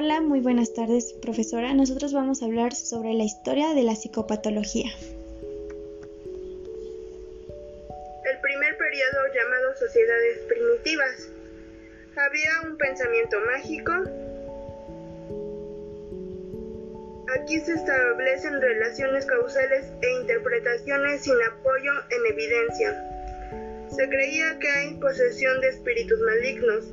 Hola, muy buenas tardes, profesora. Nosotros vamos a hablar sobre la historia de la psicopatología. El primer periodo llamado sociedades primitivas. Había un pensamiento mágico. Aquí se establecen relaciones causales e interpretaciones sin apoyo en evidencia. Se creía que hay posesión de espíritus malignos,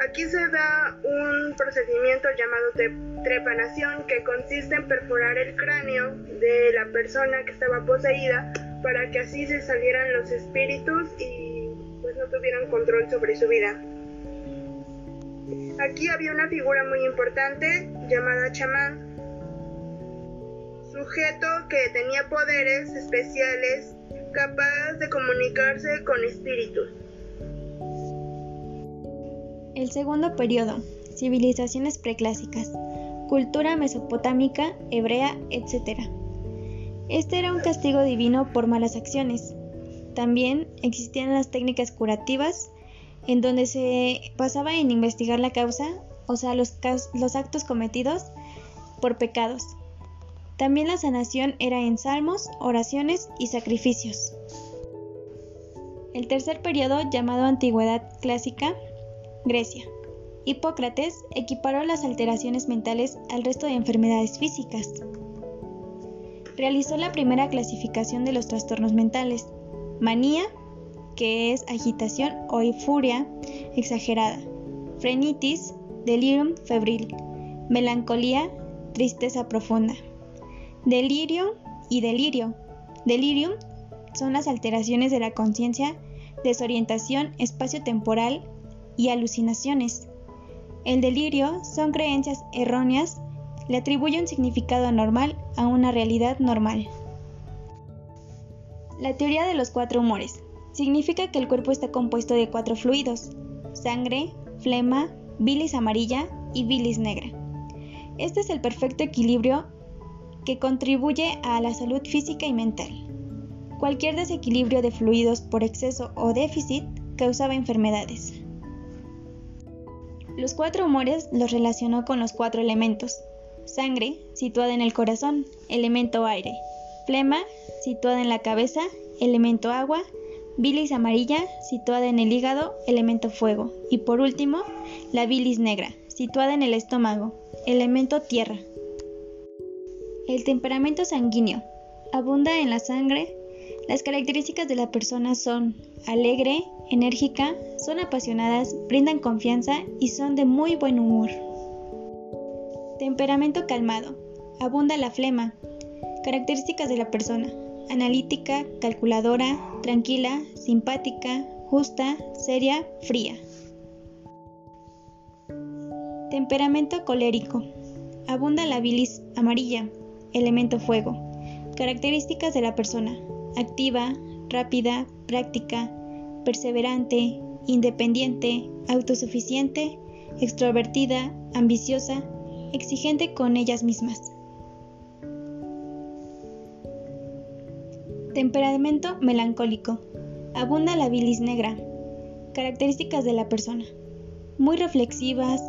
Aquí se da un procedimiento llamado trepanación que consiste en perforar el cráneo de la persona que estaba poseída para que así se salieran los espíritus y pues no tuvieran control sobre su vida. Aquí había una figura muy importante llamada chamán, sujeto que tenía poderes especiales capaz de comunicarse con espíritus. El segundo periodo, civilizaciones preclásicas, cultura mesopotámica, hebrea, etc. Este era un castigo divino por malas acciones. También existían las técnicas curativas, en donde se pasaba en investigar la causa, o sea, los, los actos cometidos por pecados. También la sanación era en salmos, oraciones y sacrificios. El tercer periodo, llamado Antigüedad Clásica, Grecia. Hipócrates equiparó las alteraciones mentales al resto de enfermedades físicas. Realizó la primera clasificación de los trastornos mentales. Manía, que es agitación o euforia exagerada. Frenitis, delirium febril. Melancolía, tristeza profunda. Delirio y delirio. Delirium son las alteraciones de la conciencia, desorientación espacio-temporal y alucinaciones. El delirio son creencias erróneas, le atribuye un significado anormal a una realidad normal. La teoría de los cuatro humores significa que el cuerpo está compuesto de cuatro fluidos, sangre, flema, bilis amarilla y bilis negra. Este es el perfecto equilibrio que contribuye a la salud física y mental. Cualquier desequilibrio de fluidos por exceso o déficit causaba enfermedades. Los cuatro humores los relacionó con los cuatro elementos. Sangre, situada en el corazón, elemento aire. Flema, situada en la cabeza, elemento agua. Bilis amarilla, situada en el hígado, elemento fuego. Y por último, la bilis negra, situada en el estómago, elemento tierra. El temperamento sanguíneo. Abunda en la sangre. Las características de la persona son alegre, enérgica, son apasionadas, brindan confianza y son de muy buen humor. Temperamento calmado. Abunda la flema. Características de la persona. Analítica, calculadora, tranquila, simpática, justa, seria, fría. Temperamento colérico. Abunda la bilis amarilla, elemento fuego. Características de la persona. Activa, rápida, práctica, perseverante, independiente, autosuficiente, extrovertida, ambiciosa, exigente con ellas mismas. Temperamento melancólico. Abunda la bilis negra. Características de la persona. Muy reflexivas,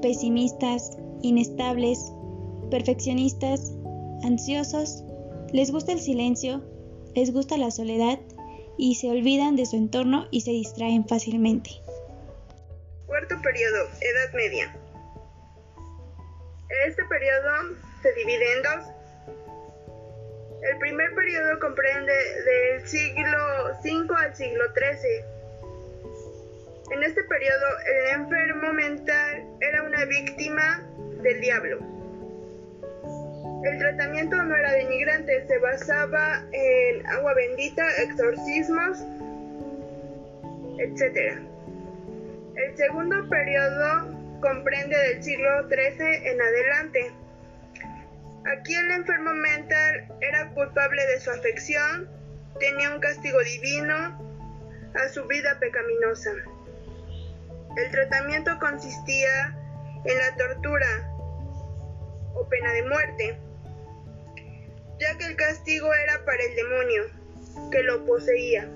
pesimistas, inestables, perfeccionistas, ansiosos, les gusta el silencio, les gusta la soledad y se olvidan de su entorno y se distraen fácilmente. Cuarto periodo, Edad Media. Este periodo se divide en dos. El primer periodo comprende del siglo V al siglo XIII. En este periodo, el enfermo mental era una víctima del diablo el tratamiento no era denigrante, se basaba en agua bendita, exorcismos, etc. El segundo periodo comprende del siglo XIII en adelante. Aquí el enfermo mental era culpable de su afección, tenía un castigo divino a su vida pecaminosa. El tratamiento consistía en la tortura o pena de muerte ya que el castigo era para el demonio que lo poseía.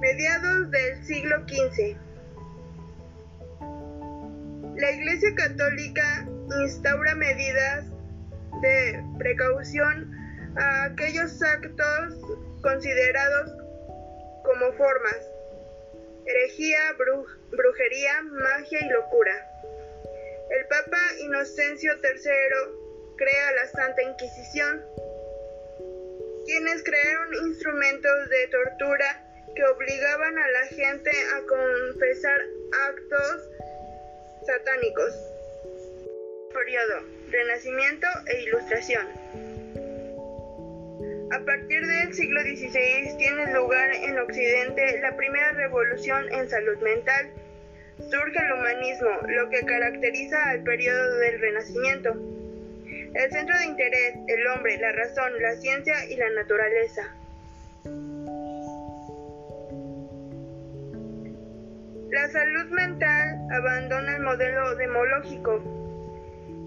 Mediados del siglo XV. La Iglesia Católica instaura medidas de precaución a aquellos actos considerados como formas, herejía, brujería, magia y locura. El Papa Inocencio III crea la Santa Inquisición, quienes crearon instrumentos de tortura que obligaban a la gente a confesar actos satánicos. Periodo Renacimiento e Ilustración. A partir del siglo XVI tiene lugar en Occidente la primera revolución en salud mental. Surge el humanismo, lo que caracteriza al periodo del Renacimiento. El centro de interés, el hombre, la razón, la ciencia y la naturaleza. La salud mental abandona el modelo demológico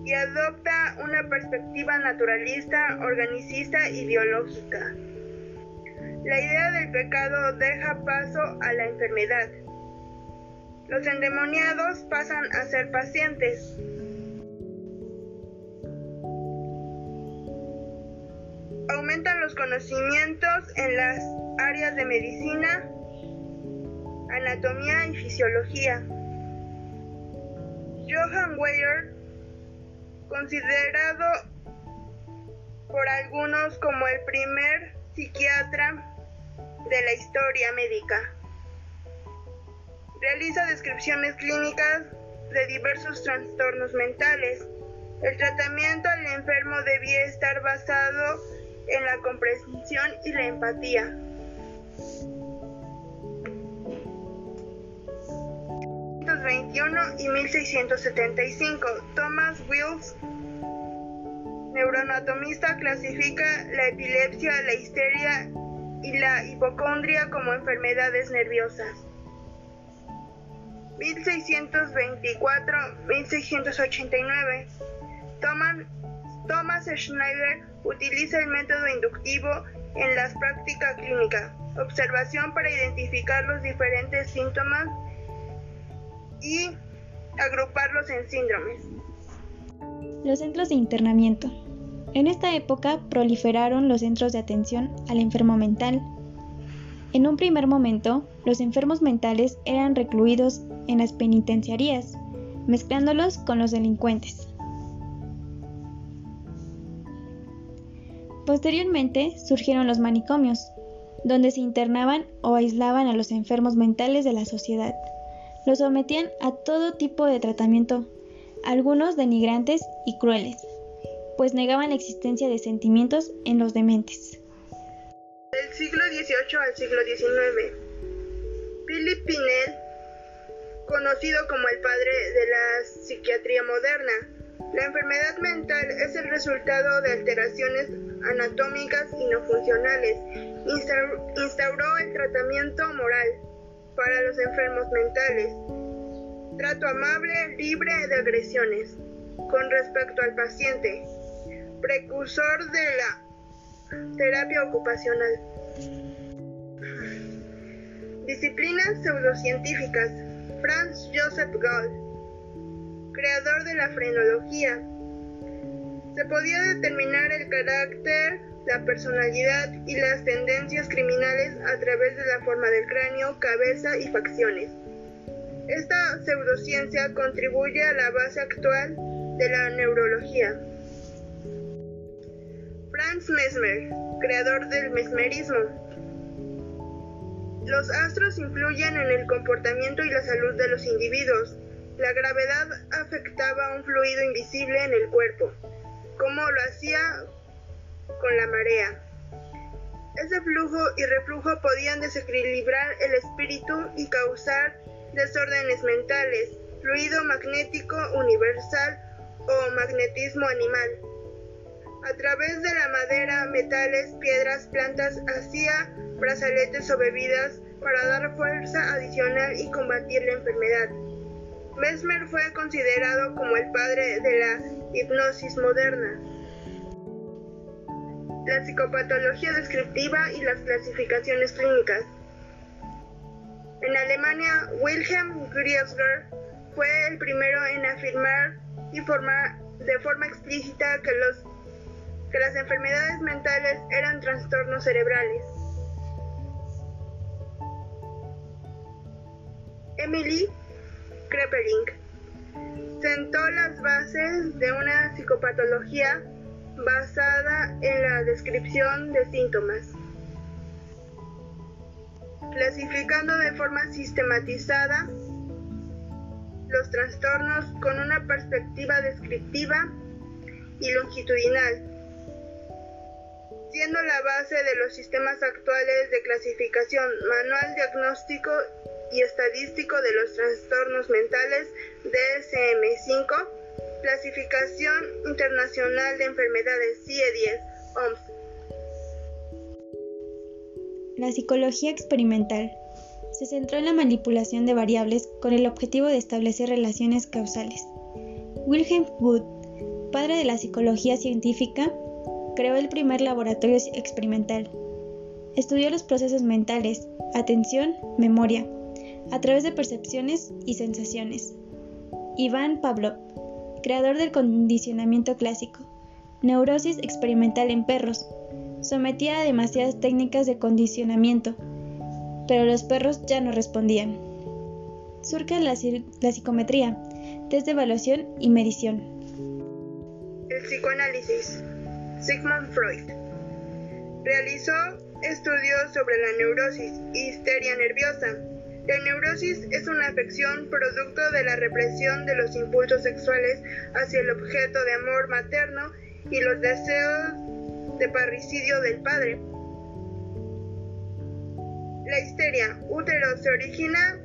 y adopta una perspectiva naturalista, organicista y biológica. La idea del pecado deja paso a la enfermedad. Los endemoniados pasan a ser pacientes. Aumentan los conocimientos en las áreas de medicina, anatomía y fisiología. Johann Weyer considerado por algunos como el primer psiquiatra de la historia médica. Realiza descripciones clínicas de diversos trastornos mentales. El tratamiento al enfermo debía estar basado en la comprensión y la empatía. 21 y 1675. Thomas Wills, neuroanatomista, clasifica la epilepsia, la histeria y la hipocondria como enfermedades nerviosas. 1624-1689. Thomas, Schneider utiliza el método inductivo en las prácticas clínicas, observación para identificar los diferentes síntomas y agruparlos en síndromes. Los centros de internamiento. En esta época proliferaron los centros de atención al enfermo mental. En un primer momento, los enfermos mentales eran recluidos en las penitenciarías, mezclándolos con los delincuentes. Posteriormente surgieron los manicomios, donde se internaban o aislaban a los enfermos mentales de la sociedad. Los sometían a todo tipo de tratamiento, algunos denigrantes y crueles, pues negaban la existencia de sentimientos en los dementes. Del siglo XVIII al siglo XIX, Philip Pinel, conocido como el padre de la psiquiatría moderna, la enfermedad mental es el resultado de alteraciones anatómicas y no funcionales. Instauró el tratamiento moral para los enfermos mentales. Trato amable, libre de agresiones. Con respecto al paciente, precursor de la terapia ocupacional. Disciplinas pseudocientíficas. Franz Joseph Gall, creador de la frenología. Se podía determinar el carácter la personalidad y las tendencias criminales a través de la forma del cráneo, cabeza y facciones. Esta pseudociencia contribuye a la base actual de la neurología. Franz Mesmer, creador del mesmerismo. Los astros influyen en el comportamiento y la salud de los individuos. La gravedad afectaba un fluido invisible en el cuerpo, como lo hacía con la marea. Ese flujo y reflujo podían desequilibrar el espíritu y causar desórdenes mentales, fluido magnético universal o magnetismo animal. A través de la madera, metales, piedras, plantas, hacía brazaletes o bebidas para dar fuerza adicional y combatir la enfermedad. Mesmer fue considerado como el padre de la hipnosis moderna la psicopatología descriptiva y las clasificaciones clínicas. En Alemania, Wilhelm Griesger fue el primero en afirmar y formar de forma explícita que, los, que las enfermedades mentales eran trastornos cerebrales. Emily Krepeling sentó las bases de una psicopatología basada en la descripción de síntomas, clasificando de forma sistematizada los trastornos con una perspectiva descriptiva y longitudinal, siendo la base de los sistemas actuales de clasificación manual diagnóstico y estadístico de los trastornos mentales DSM-5, clasificación internacional de enfermedades CIE-10, OMS. La psicología experimental se centró en la manipulación de variables con el objetivo de establecer relaciones causales. Wilhelm Wood, padre de la psicología científica, creó el primer laboratorio experimental. Estudió los procesos mentales, atención, memoria, a través de percepciones y sensaciones. Iván Pavlov, creador del condicionamiento clásico, neurosis experimental en perros, sometía a demasiadas técnicas de condicionamiento, pero los perros ya no respondían. Surge la, la psicometría, test de evaluación y medición. El psicoanálisis. Sigmund Freud realizó estudios sobre la neurosis y histeria nerviosa. La neurosis es una afección producto de la represión de los impulsos sexuales hacia el objeto de amor materno y los deseos de parricidio del padre. La histeria útero se origina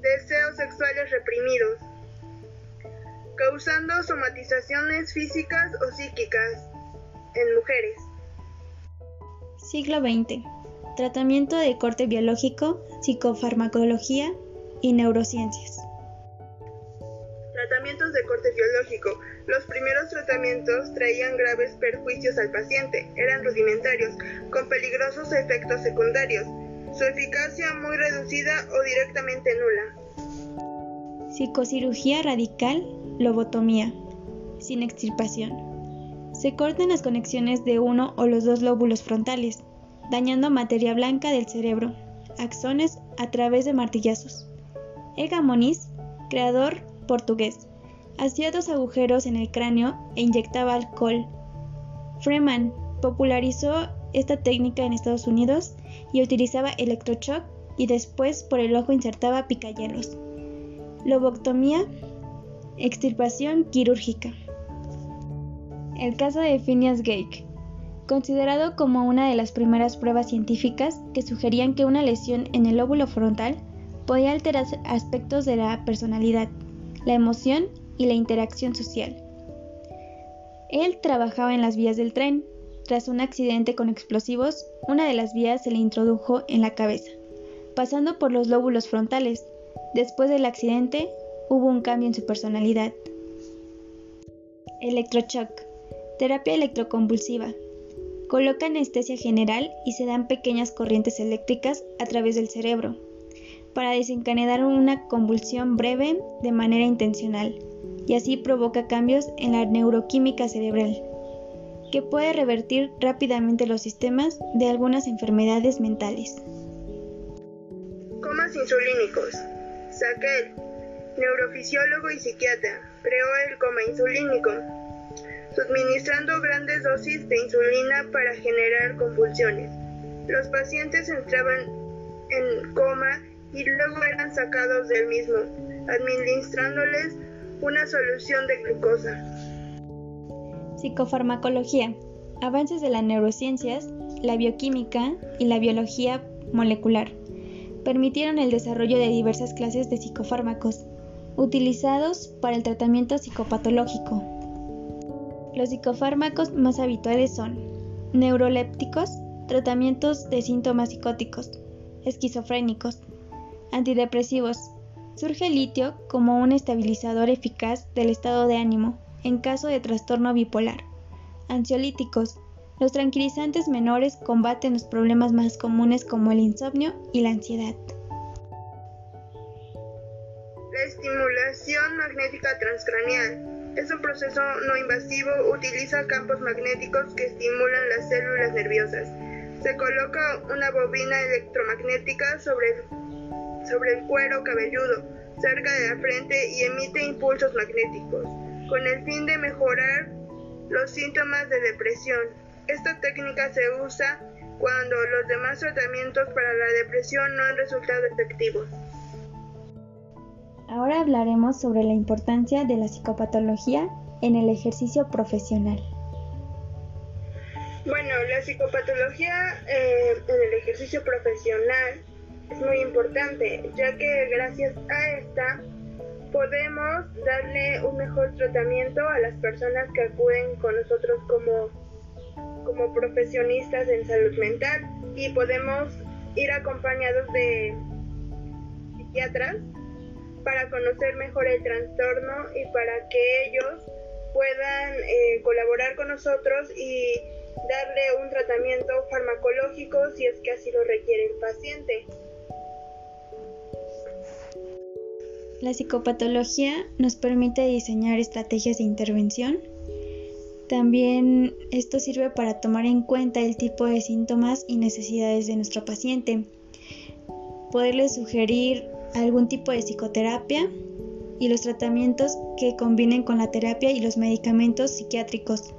deseos sexuales reprimidos, causando somatizaciones físicas o psíquicas en mujeres. Siglo XX. Tratamiento de corte biológico, psicofarmacología y neurociencias. Tratamientos de corte biológico. Los primeros tratamientos traían graves perjuicios al paciente, eran rudimentarios, con peligrosos efectos secundarios, su eficacia muy reducida o directamente nula. Psicocirugía radical, lobotomía, sin extirpación. Se cortan las conexiones de uno o los dos lóbulos frontales, dañando materia blanca del cerebro, axones a través de martillazos. Ega Moniz, creador portugués. Hacía dos agujeros en el cráneo e inyectaba alcohol. Freeman popularizó esta técnica en Estados Unidos y utilizaba electroshock y después por el ojo insertaba picayelos. Loboctomía, extirpación quirúrgica. El caso de Phineas Gage, considerado como una de las primeras pruebas científicas que sugerían que una lesión en el lóbulo frontal podía alterar aspectos de la personalidad la emoción y la interacción social. Él trabajaba en las vías del tren. Tras un accidente con explosivos, una de las vías se le introdujo en la cabeza, pasando por los lóbulos frontales. Después del accidente, hubo un cambio en su personalidad. Electroshock. Terapia electroconvulsiva. Coloca anestesia general y se dan pequeñas corrientes eléctricas a través del cerebro para desencadenar una convulsión breve de manera intencional y así provoca cambios en la neuroquímica cerebral, que puede revertir rápidamente los sistemas de algunas enfermedades mentales. Comas insulínicos. Saquel, neurofisiólogo y psiquiatra, creó el coma insulínico, suministrando grandes dosis de insulina para generar convulsiones. Los pacientes entraban en coma y luego eran sacados del mismo, administrándoles una solución de glucosa. Psicofarmacología. Avances de las neurociencias, la bioquímica y la biología molecular permitieron el desarrollo de diversas clases de psicofármacos utilizados para el tratamiento psicopatológico. Los psicofármacos más habituales son neurolépticos, tratamientos de síntomas psicóticos, esquizofrénicos, Antidepresivos. Surge el litio como un estabilizador eficaz del estado de ánimo en caso de trastorno bipolar. Ansiolíticos. Los tranquilizantes menores combaten los problemas más comunes como el insomnio y la ansiedad. Estimulación magnética transcranial. Es un proceso no invasivo, utiliza campos magnéticos que estimulan las células nerviosas. Se coloca una bobina electromagnética sobre el, sobre el cuero cabelludo, cerca de la frente y emite impulsos magnéticos, con el fin de mejorar los síntomas de depresión. Esta técnica se usa cuando los demás tratamientos para la depresión no han resultado efectivos. Ahora hablaremos sobre la importancia de la psicopatología en el ejercicio profesional. Bueno, la psicopatología eh, en el ejercicio profesional es muy importante, ya que gracias a esta podemos darle un mejor tratamiento a las personas que acuden con nosotros como como profesionistas en salud mental y podemos ir acompañados de psiquiatras para conocer mejor el trastorno y para que ellos puedan eh, colaborar con nosotros y darle un tratamiento farmacológico si es que así lo requiere el paciente. La psicopatología nos permite diseñar estrategias de intervención también esto sirve para tomar en cuenta el tipo de síntomas y necesidades de nuestro paciente, poderle sugerir algún tipo de psicoterapia y los tratamientos que combinen con la terapia y los medicamentos psiquiátricos.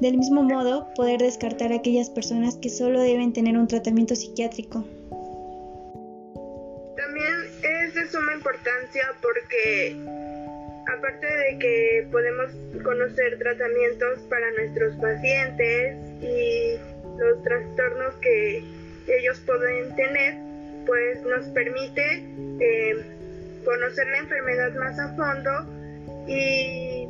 Del mismo modo, poder descartar a aquellas personas que solo deben tener un tratamiento psiquiátrico. También es de suma importancia porque aparte de que podemos conocer tratamientos para nuestros pacientes y los trastornos que ellos pueden tener, pues nos permite eh, conocer la enfermedad más a fondo y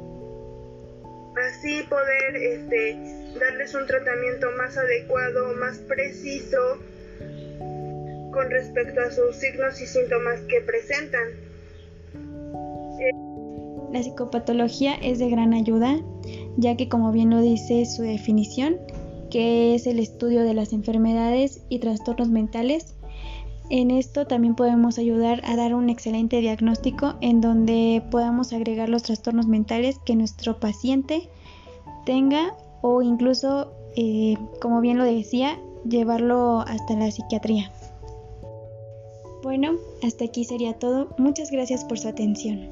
así poder este, darles un tratamiento más adecuado, más preciso con respecto a sus signos y síntomas que presentan. La psicopatología es de gran ayuda, ya que como bien lo dice su definición, que es el estudio de las enfermedades y trastornos mentales, en esto también podemos ayudar a dar un excelente diagnóstico en donde podamos agregar los trastornos mentales que nuestro paciente tenga o incluso, eh, como bien lo decía, llevarlo hasta la psiquiatría. Bueno, hasta aquí sería todo. Muchas gracias por su atención.